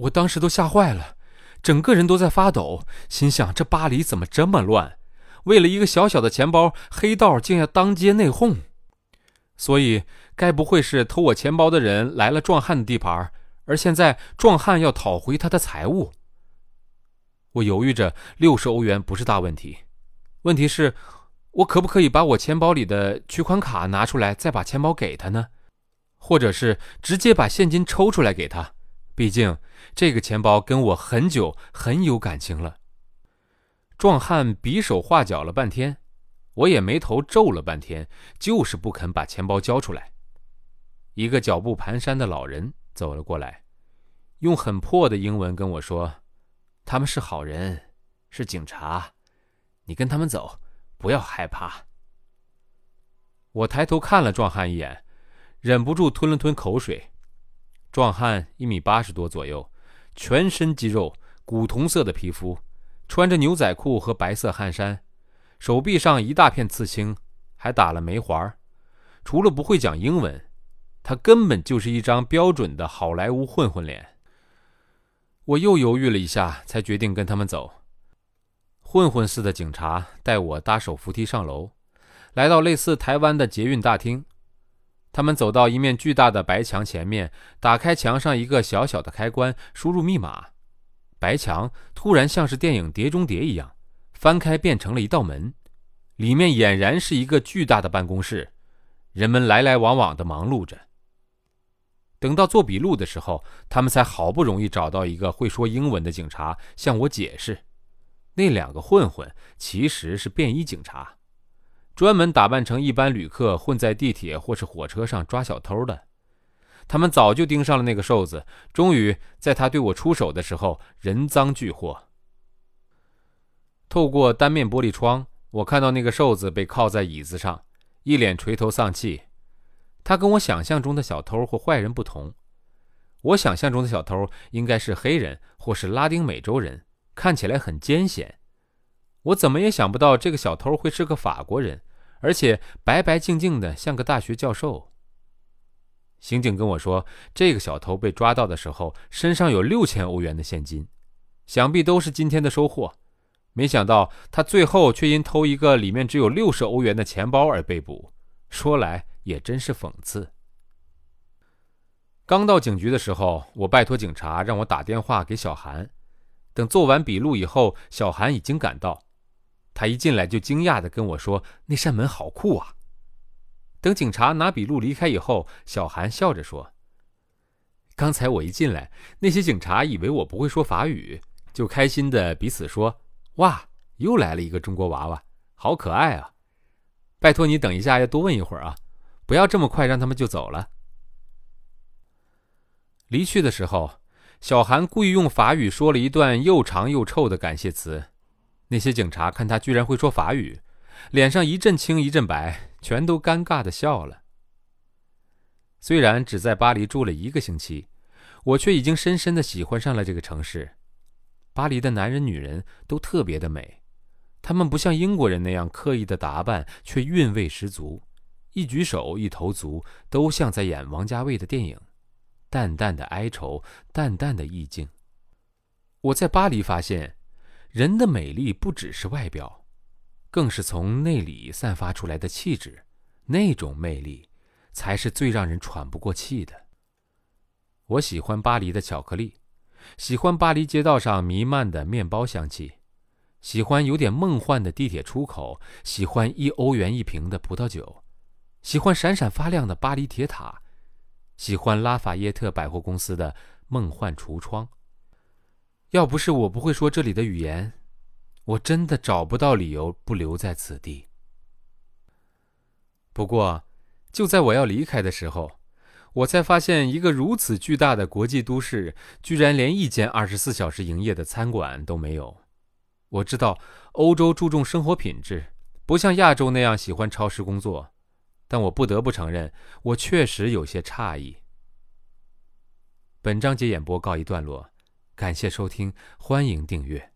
我当时都吓坏了，整个人都在发抖，心想这巴黎怎么这么乱？为了一个小小的钱包，黑道竟要当街内讧。所以，该不会是偷我钱包的人来了壮汉的地盘，而现在壮汉要讨回他的财物？我犹豫着，六十欧元不是大问题，问题是，我可不可以把我钱包里的取款卡拿出来，再把钱包给他呢？或者是直接把现金抽出来给他？毕竟这个钱包跟我很久很有感情了。壮汉比手画脚了半天。我也眉头皱了半天，就是不肯把钱包交出来。一个脚步蹒跚的老人走了过来，用很破的英文跟我说：“他们是好人，是警察，你跟他们走，不要害怕。”我抬头看了壮汉一眼，忍不住吞了吞口水。壮汉一米八十多左右，全身肌肉，古铜色的皮肤，穿着牛仔裤和白色汗衫。手臂上一大片刺青，还打了梅环。除了不会讲英文，他根本就是一张标准的好莱坞混混脸。我又犹豫了一下，才决定跟他们走。混混似的警察带我搭手扶梯上楼，来到类似台湾的捷运大厅。他们走到一面巨大的白墙前面，打开墙上一个小小的开关，输入密码，白墙突然像是电影《碟中谍》一样。翻开变成了一道门，里面俨然是一个巨大的办公室，人们来来往往的忙碌着。等到做笔录的时候，他们才好不容易找到一个会说英文的警察向我解释，那两个混混其实是便衣警察，专门打扮成一般旅客混在地铁或是火车上抓小偷的。他们早就盯上了那个瘦子，终于在他对我出手的时候人赃俱获。透过单面玻璃窗，我看到那个瘦子被铐在椅子上，一脸垂头丧气。他跟我想象中的小偷或坏人不同。我想象中的小偷应该是黑人或是拉丁美洲人，看起来很艰险。我怎么也想不到这个小偷会是个法国人，而且白白净净的，像个大学教授。刑警跟我说，这个小偷被抓到的时候身上有六千欧元的现金，想必都是今天的收获。没想到他最后却因偷一个里面只有六十欧元的钱包而被捕，说来也真是讽刺。刚到警局的时候，我拜托警察让我打电话给小韩。等做完笔录以后，小韩已经赶到。他一进来就惊讶地跟我说：“那扇门好酷啊！”等警察拿笔录离开以后，小韩笑着说：“刚才我一进来，那些警察以为我不会说法语，就开心的彼此说。”哇，又来了一个中国娃娃，好可爱啊！拜托你等一下，要多问一会儿啊，不要这么快让他们就走了。离去的时候，小韩故意用法语说了一段又长又臭的感谢词。那些警察看他居然会说法语，脸上一阵青一阵白，全都尴尬的笑了。虽然只在巴黎住了一个星期，我却已经深深的喜欢上了这个城市。巴黎的男人、女人都特别的美，他们不像英国人那样刻意的打扮，却韵味十足，一举手、一投足都像在演王家卫的电影，淡淡的哀愁，淡淡的意境。我在巴黎发现，人的美丽不只是外表，更是从内里散发出来的气质，那种魅力，才是最让人喘不过气的。我喜欢巴黎的巧克力。喜欢巴黎街道上弥漫的面包香气，喜欢有点梦幻的地铁出口，喜欢一欧元一瓶的葡萄酒，喜欢闪闪发亮的巴黎铁塔，喜欢拉法耶特百货公司的梦幻橱窗。要不是我不会说这里的语言，我真的找不到理由不留在此地。不过，就在我要离开的时候。我才发现，一个如此巨大的国际都市，居然连一间二十四小时营业的餐馆都没有。我知道欧洲注重生活品质，不像亚洲那样喜欢超时工作，但我不得不承认，我确实有些诧异。本章节演播告一段落，感谢收听，欢迎订阅。